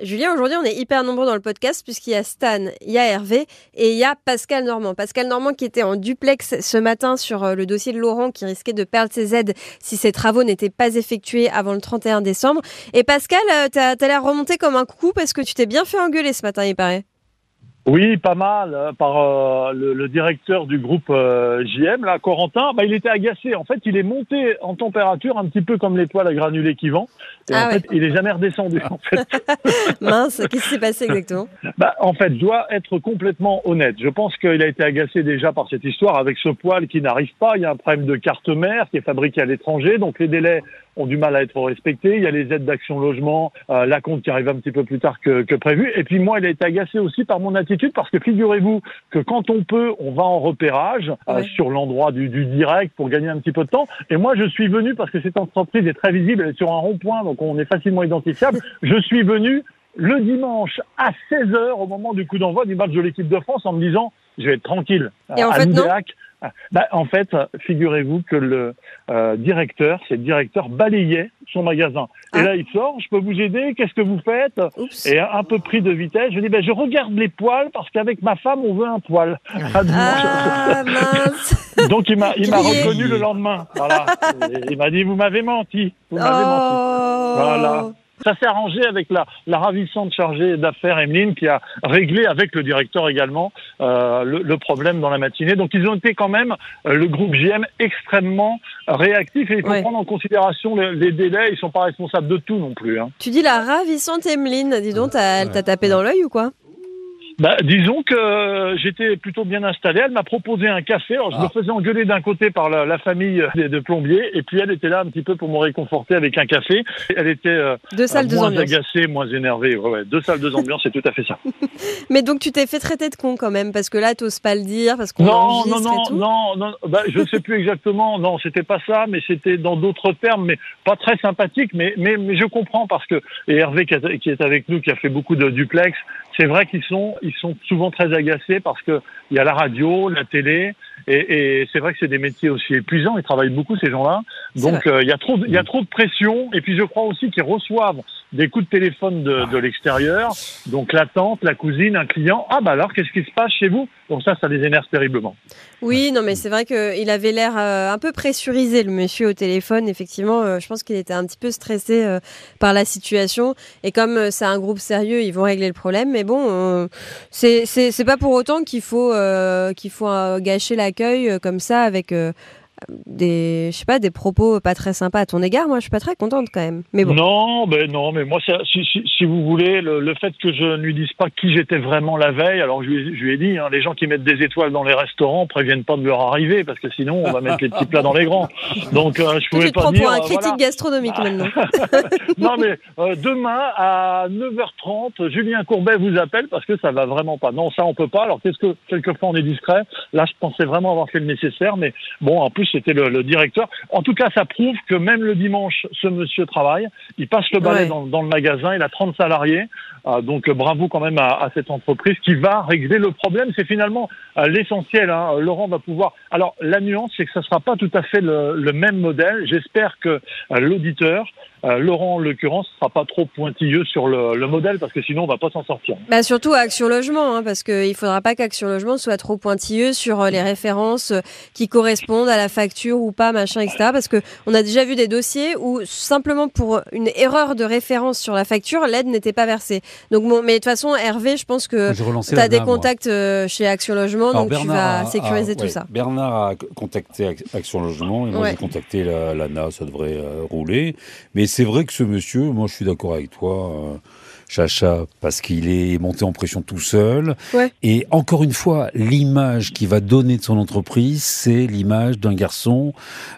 Julien, aujourd'hui, on est hyper nombreux dans le podcast puisqu'il y a Stan, il y a Hervé et il y a Pascal Normand. Pascal Normand qui était en duplex ce matin sur euh, le dossier de Laurent qui risquait de perdre ses aides si ses travaux n'étaient pas effectués avant le 31 décembre. Et Pascal, euh, t'as as, l'air remonté comme un coucou parce que tu t'es bien fait engueuler ce matin, il paraît. Oui, pas mal. Euh, par euh, le, directeur du groupe euh, JM, là, Corentin, bah, il était agacé. En fait, il est monté en température un petit peu comme l'étoile à granulés qui vend. Et ah en fait, il est jamais redescendu. En fait. Mince, qu'est-ce qui s'est passé exactement? Bah, En fait, je dois être complètement honnête. Je pense qu'il a été agacé déjà par cette histoire avec ce poil qui n'arrive pas. Il y a un problème de carte mère qui est fabriqué à l'étranger, donc les délais ont du mal à être respectés. Il y a les aides d'action logement, euh, la compte qui arrive un petit peu plus tard que, que, prévu. Et puis moi, il a été agacé aussi par mon attitude parce que figurez-vous que quand on peut, on va en repérage euh, sur l'endroit du, du, direct pour gagner un petit peu de temps. Et moi, je suis venu parce que cette entreprise est très visible, elle est sur un rond-point, donc on est facilement identifiable. Je suis venu le dimanche à 16h au moment du coup d'envoi du match de l'équipe de France en me disant je vais être tranquille. Et en fait, non bah, en fait, figurez-vous que le euh, directeur, c'est le directeur, balayait son magasin. Et ah. là, il sort, je peux vous aider, qu'est-ce que vous faites? Et un peu pris de vitesse, je dis, ben, je regarde les poils parce qu'avec ma femme, on veut un poil. Ah, ah mince Donc il m'a il m'a reconnu le lendemain. Voilà. il m'a dit, vous m'avez menti. Vous m'avez menti. Oh. Voilà. Ça s'est arrangé avec la, la ravissante chargée d'affaires Emeline qui a réglé avec le directeur également euh, le, le, problème dans la matinée. Donc ils ont été quand même, euh, le groupe JM, extrêmement réactif et il faut prendre en considération les, les, délais. Ils sont pas responsables de tout non plus. Hein. Tu dis la ravissante Emeline, dis donc, elle t'a tapé dans l'œil ou quoi? Bah, disons que j'étais plutôt bien installé. Elle m'a proposé un café. Alors, je me ah. faisais engueuler d'un côté par la, la famille de, plombiers, et puis elle était là un petit peu pour me réconforter avec un café. Elle était euh, deux salles, moins deux agacée, moins énervée. Ouais, ouais, deux salles, deux ambiances, c'est tout à fait ça. Mais donc tu t'es fait traiter de con quand même, parce que là, t'oses pas le dire, parce qu'on non, non, non, non, non, bah, je ne sais plus exactement. Non, c'était pas ça, mais c'était dans d'autres termes, mais pas très sympathique. Mais, mais, mais je comprends parce que et Hervé qui est avec nous, qui a fait beaucoup de duplex, c'est vrai qu'ils sont, ils sont souvent très agacés parce que il y a la radio, la télé, et, et c'est vrai que c'est des métiers aussi épuisants. Ils travaillent beaucoup ces gens-là, donc euh, il y a trop, il y a trop de pression. Et puis je crois aussi qu'ils reçoivent des coups de téléphone de, de l'extérieur, donc la tante, la cousine, un client. Ah bah alors qu'est-ce qui se passe chez vous? Donc ça, ça les énerve terriblement. Oui, non mais c'est vrai qu'il avait l'air euh, un peu pressurisé le monsieur au téléphone. Effectivement, euh, je pense qu'il était un petit peu stressé par la situation. Et comme c'est un groupe sérieux, ils vont régler le problème. Mais bon, c'est pas pour autant qu'il faut qu'il faut gâcher l'accueil comme ça avec des, je sais pas, des propos pas très sympas à ton égard. Moi, je suis pas très contente quand même. Mais bon. Non, ben non, mais moi, si, si, si, vous voulez, le, fait que je ne lui dise pas qui j'étais vraiment la veille, alors je lui, je lui ai dit, hein, les gens qui mettent des étoiles dans les restaurants préviennent pas de leur arrivée parce que sinon, on va mettre les petits plats dans les grands. Donc, euh, je pouvais tu te pas dire. pour un euh, critique gastronomique maintenant. non, mais euh, demain à 9h30, Julien Courbet vous appelle parce que ça va vraiment pas. Non, ça on peut pas. Alors, qu'est-ce que quelquefois on est discret. Là, je pensais vraiment avoir fait le nécessaire, mais bon, en plus c'était le, directeur. En tout cas, ça prouve que même le dimanche, ce monsieur travaille. Il passe le balai dans, le magasin. Il a 30 salariés. Euh, donc bravo quand même à, cette entreprise qui va régler le problème. C'est finalement euh, l'essentiel. Hein. Laurent va pouvoir. Alors la nuance, c'est que ça sera pas tout à fait le, le même modèle. J'espère que euh, l'auditeur euh, Laurent, en l'occurrence, sera pas trop pointilleux sur le, le, modèle parce que sinon on va pas s'en sortir. Bah surtout à Action Logement, hein, parce qu'il faudra pas qu'Action Logement soit trop pointilleux sur euh, les références euh, qui correspondent à la facture ou pas, machin, etc. Parce que on a déjà vu des dossiers où simplement pour une erreur de référence sur la facture, l'aide n'était pas versée. Donc bon, mais de toute façon, Hervé, je pense que tu as des contacts chez Action Logement, donc tu vas sécuriser tout ça. Bernard a contacté Action Logement et moi j'ai contacté l'ANA, ça devrait rouler. Mais c'est vrai que ce monsieur, moi je suis d'accord avec toi, euh, Chacha, parce qu'il est monté en pression tout seul. Ouais. Et encore une fois, l'image qu'il va donner de son entreprise, c'est l'image d'un garçon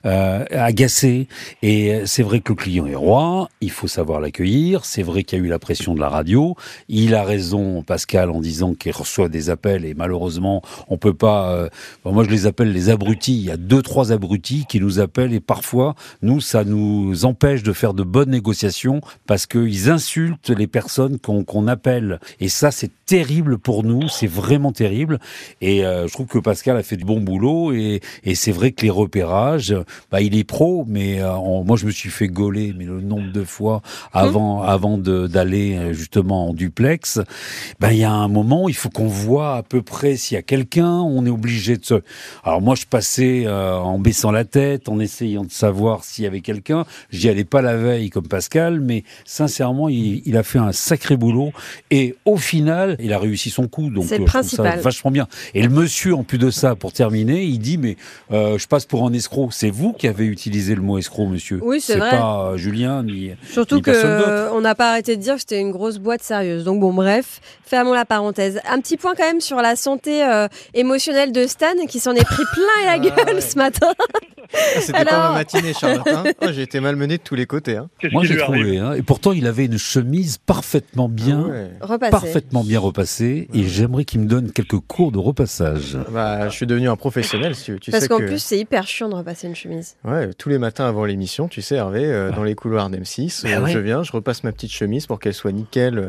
euh, agacé. Et c'est vrai que le client est roi, il faut savoir l'accueillir. C'est vrai qu'il y a eu la pression de la radio. Il a raison, Pascal, en disant qu'il reçoit des appels et malheureusement, on peut pas. euh, bon, moi, je les appelle les abrutis. Il y a deux, trois abrutis qui nous appellent et parfois, nous, ça nous empêche de faire de bonnes négociations parce qu'ils insultent les personnes qu'on appelle. Et ça, c'est terrible pour nous. C'est vraiment terrible. Et euh, je trouve que Pascal a fait du bon boulot. Et, et c'est vrai que les repérages, bah, il est pro, mais euh, moi, je me suis fait gauler, mais le nombre de fois avant, avant de- d'aller euh, justement en duplex, ben il y a un moment, il faut qu'on voit à peu près s'il y a quelqu'un. On est obligé de se. Alors moi, je passais euh, en baissant la tête, en essayant de savoir s'il y avait quelqu'un. J'y allais pas la veille comme Pascal, mais sincèrement, il, il a fait un sacré boulot. Et au final, il a réussi son coup. Donc C'est le euh, ça vachement bien. Et le monsieur, en plus de ça, pour terminer, il dit mais euh, je passe pour un escroc. C'est vous qui avez utilisé le mot escroc, monsieur. Oui, c'est vrai. pas euh, Julien ni. Surtout ni que personne d'autre. euh, on n'a pas arrêté de dire que c'était une grosse boîte sérieuse. Donc bon, bref, fermons la parenthèse. Un petit point quand même sur la santé euh, émotionnelle de Stan qui s'en est pris plein la gueule ce matin. Ah, C'était Alors- pas ma matinée, Charlotte. hein. Oh, J'ai été malmené de tous les côtés. hein. Moi, j'ai trouvé. Hein, et pourtant, il avait une chemise parfaitement bien. Ah ouais. Repassé. Parfaitement bien repassée et j'aimerais qu'il me donne quelques cours de repassage. Bah, je suis devenu un professionnel, si tu. Tu Parce sais qu'en que- plus, c'est hyper chiant de repasser une chemise. Ouais, tous les matins avant l'émission, tu sais, Hervé, euh, dans les couloirs d'M6, Bah euh, ouais. je viens, je repasse ma petite chemise pour qu'elle soit nickel euh,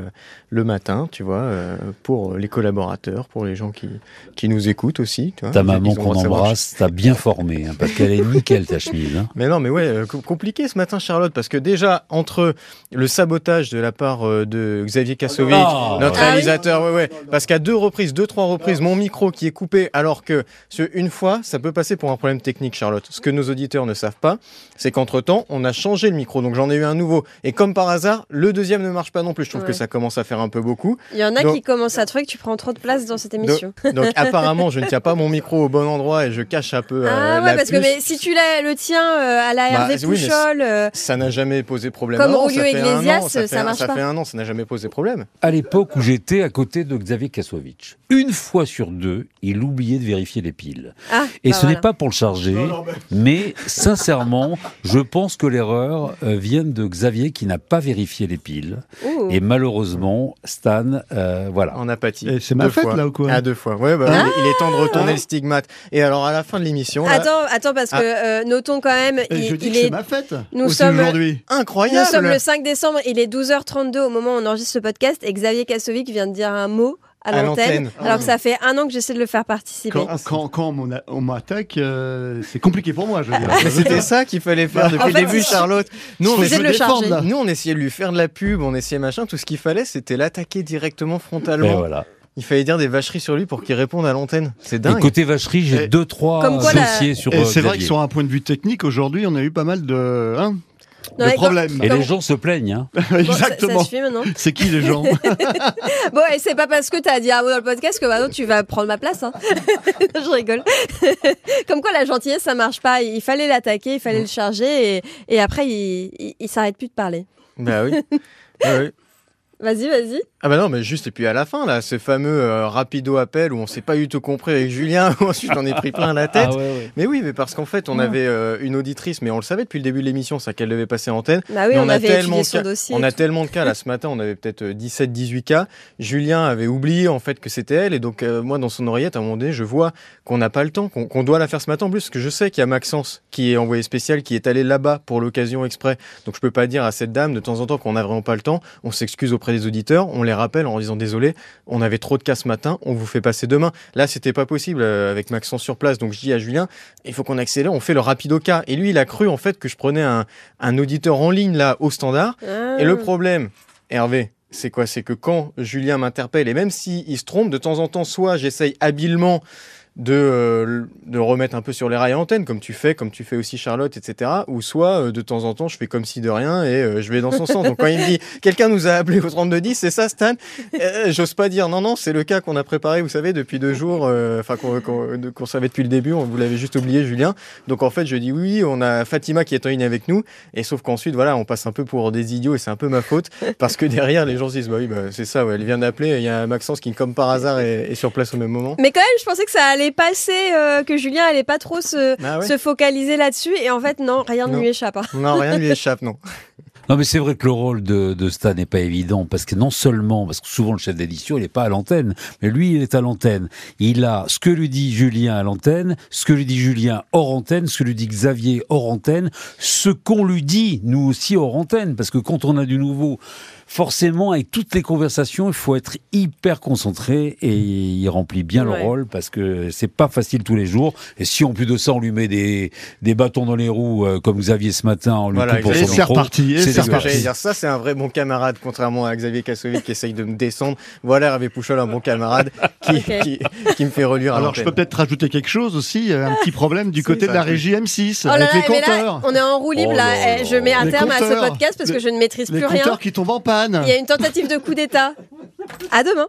le matin, tu vois, euh, pour les collaborateurs, pour les gens qui, qui nous écoutent aussi. Tu vois. Ta maman qu'on de embrasse, t'as bien formé, hein, parce qu'elle est nickel ta chemise. hein. Mais non, mais ouais, euh, co- compliqué ce matin, Charlotte, parce que déjà, entre le sabotage de la part euh, de Xavier Kassovic, Ah, notre ouais. Ah oui réalisateur, ouais, ouais, parce qu'à deux reprises, deux, trois reprises, mon micro qui est coupé, alors que sur une fois, ça peut passer pour un problème technique, Charlotte. Ce que nos auditeurs ne savent pas, c'est qu'entre-temps, on a changé le micro, donc j'en ai eu un nouveau. Et comme par hasard, le deuxième ne marche pas non plus. Je trouve Ouais. que ça commence à faire un peu beaucoup. Il y en a Donc- qui commencent à trouver que tu prends trop de place dans cette émission. Donc apparemment, je ne tiens pas mon micro au bon endroit et je cache un peu euh, ah ouais, la parce que mais si tu l'as le tien euh, à la Bah, Hervé oui, mais Pouchol, euh, Ça n'a jamais posé problème. Comme ça fait un Iglesias, ça, ça marche ça pas. fait un an, ça n'a jamais posé problème. À l'époque où j'étais à côté de Xavier Kassovic, une fois sur deux, il oubliait de vérifier les piles. ah, Et bah ce voilà. n'est pas pour le charger, mais sincèrement, je pense que l'erreur euh, vient de Xavier qui n'a pas vérifié les piles. Ouh. Et malheureusement, Stan, euh, voilà. En apathie. C'est ma Deux fête, fois. là, ou quoi Ah, deux fois. Ouais, bah, Ah. il, est temps de retourner le stigmate. Et alors, à la fin de l'émission, là, Attends, attends, parce Ah. que euh, notons quand même, il, je dis il que c'est est ma fête. Nous sommes- aujourd'hui. Nous incroyable. sommes le 5 décembre, il est 12h32 au moment où on enregistre ce podcast et Xavier Kassovic vient de dire un mot à À l'antenne, alors que ça fait un an que j'essaie de le faire participer. Quand, quand, quand on m'attaque, euh, c'est compliqué pour moi, c'était ça qu'il fallait faire depuis En le fait, début, Charlotte. Nous, on, je de me le là. nous, on essayait de lui faire de la pub, on essayait machin. Tout ce qu'il fallait, c'était l'attaquer directement Et frontalement. voilà. Il fallait dire des vacheries sur lui pour qu'il réponde à l'antenne. C'est Et dingue. côté vacherie, j'ai Et- deux, trois Comme quoi, la- dossiers sur Et euh, c'est vrai que sur un point de vue technique, aujourd'hui, on a eu pas mal de, hein, Quand- problèmes. Et les gens se plaignent. Hein. Bon, ça- ça, Exactement. suffit maintenant. C'est qui les gens Bon, et c'est pas parce que t'as dit un mot dans le podcast que maintenant tu vas prendre ma place. Hein. Je rigole. Comme quoi la gentillesse ça marche pas. Il fallait l'attaquer, il fallait le charger et, et après il, il, il s'arrête plus de parler. Bah oui. Ah oui. Vas-y, vas-y. Ah bah non, mais juste, et puis à la fin, là, ce fameux euh, rapido appel où on s'est pas du tout compris avec Julien, où ensuite on est pris plein la tête. Ah ouais, ouais. Mais oui, mais parce qu'en fait, on avait euh, une auditrice, mais on le savait depuis le début de l'émission, ça qu'elle devait passer en antenne. Bah oui, Mais on, a avait tellement cas- dossier. On a tellement de cas là ce matin, on avait peut-être 17-18 cas. Julien avait oublié en fait que c'était elle et donc euh, moi dans son oreillette à un moment donné je vois qu'on n'a pas le temps, qu'on qu'on doit la faire ce matin en plus parce que je sais qu'il y a Maxence qui est envoyé spécial, qui est allé là-bas pour l'occasion exprès. Donc je peux pas dire à cette dame de temps en temps qu'on n'a vraiment pas le temps. On s'excuse auprès des auditeurs, on les rappelle en disant désolé, on avait trop de cas ce matin, on vous fait passer demain. Là c'était pas possible euh, avec Maxence sur place, donc je dis à Julien il faut qu'on accélère, on fait le rapido cas. Et lui il a cru en fait que je prenais un, un auditeur en ligne là au standard. Ah. Et le problème, Hervé, c'est quoi? C'est que quand Julien m'interpelle, et même s'il se trompe, de temps en temps, soit j'essaye habilement de, euh, de remettre un peu sur les rails à antenne, comme tu fais, comme tu fais aussi Charlotte, etc. Ou soit, euh, de temps en temps, je fais comme si de rien et euh, je vais dans son sens. Donc quand il me dit, quelqu'un nous a appelé au 3210, c'est ça Stan? Euh, J'ose pas dire, non, non, c'est le cas qu'on a préparé, vous savez, depuis deux jours, enfin qu'on savait depuis le début, on vous l'avez juste oublié, Julien. Donc en fait, je dis oui, on a Fatima qui est en ligne avec nous, et sauf qu'ensuite, voilà, on passe un peu pour des idiots et c'est un peu ma faute, parce que derrière, les gens se disent, bah oui, bah, c'est ça, ouais, elle vient d'appeler, il y a Maxence qui, comme par hasard, est, est sur place au même moment. Mais quand même, je pensais que ça allait passer, euh, que Julien allait pas trop se, Ah ouais se focaliser là-dessus. Et en fait, non, rien ne lui échappe. hein. Non, rien ne lui échappe, non. Non, mais c'est vrai que le rôle de, de Stan n'est pas évident parce que non seulement, parce que souvent le chef d'édition, il n'est pas à l'antenne, mais lui, il est à l'antenne. Il a ce que lui dit Julien à l'antenne, ce que lui dit Julien hors antenne, ce que lui dit Xavier hors antenne, ce qu'on lui dit, nous aussi, hors antenne. Parce que quand on a du nouveau, forcément, avec toutes les conversations, il faut être hyper concentré et il remplit bien Ouais. le rôle parce que c'est pas facile tous les jours. Et si en plus de ça, on lui met des, des bâtons dans les roues, euh, comme Xavier ce matin, en lui Voilà, coupant Et son c'est micro, reparti, et c'est dire. Ça, c'est un vrai bon camarade, contrairement à Xavier Kassovic qui essaye de me descendre. Voilà Hervé Pouchol, un bon camarade qui, Ok. qui, qui me fait relire à Alors je peux peut-être rajouter quelque chose aussi, un petit problème du côté ça de la régie M6 Oh là avec là, les là, compteurs. on est en roue libre Oh là. là Eh, Je mets un Les terme à ce podcast parce que Les- je ne maîtrise Les plus rien. compteurs qui tombent en panne. Il y a une tentative de coup d'État. À demain.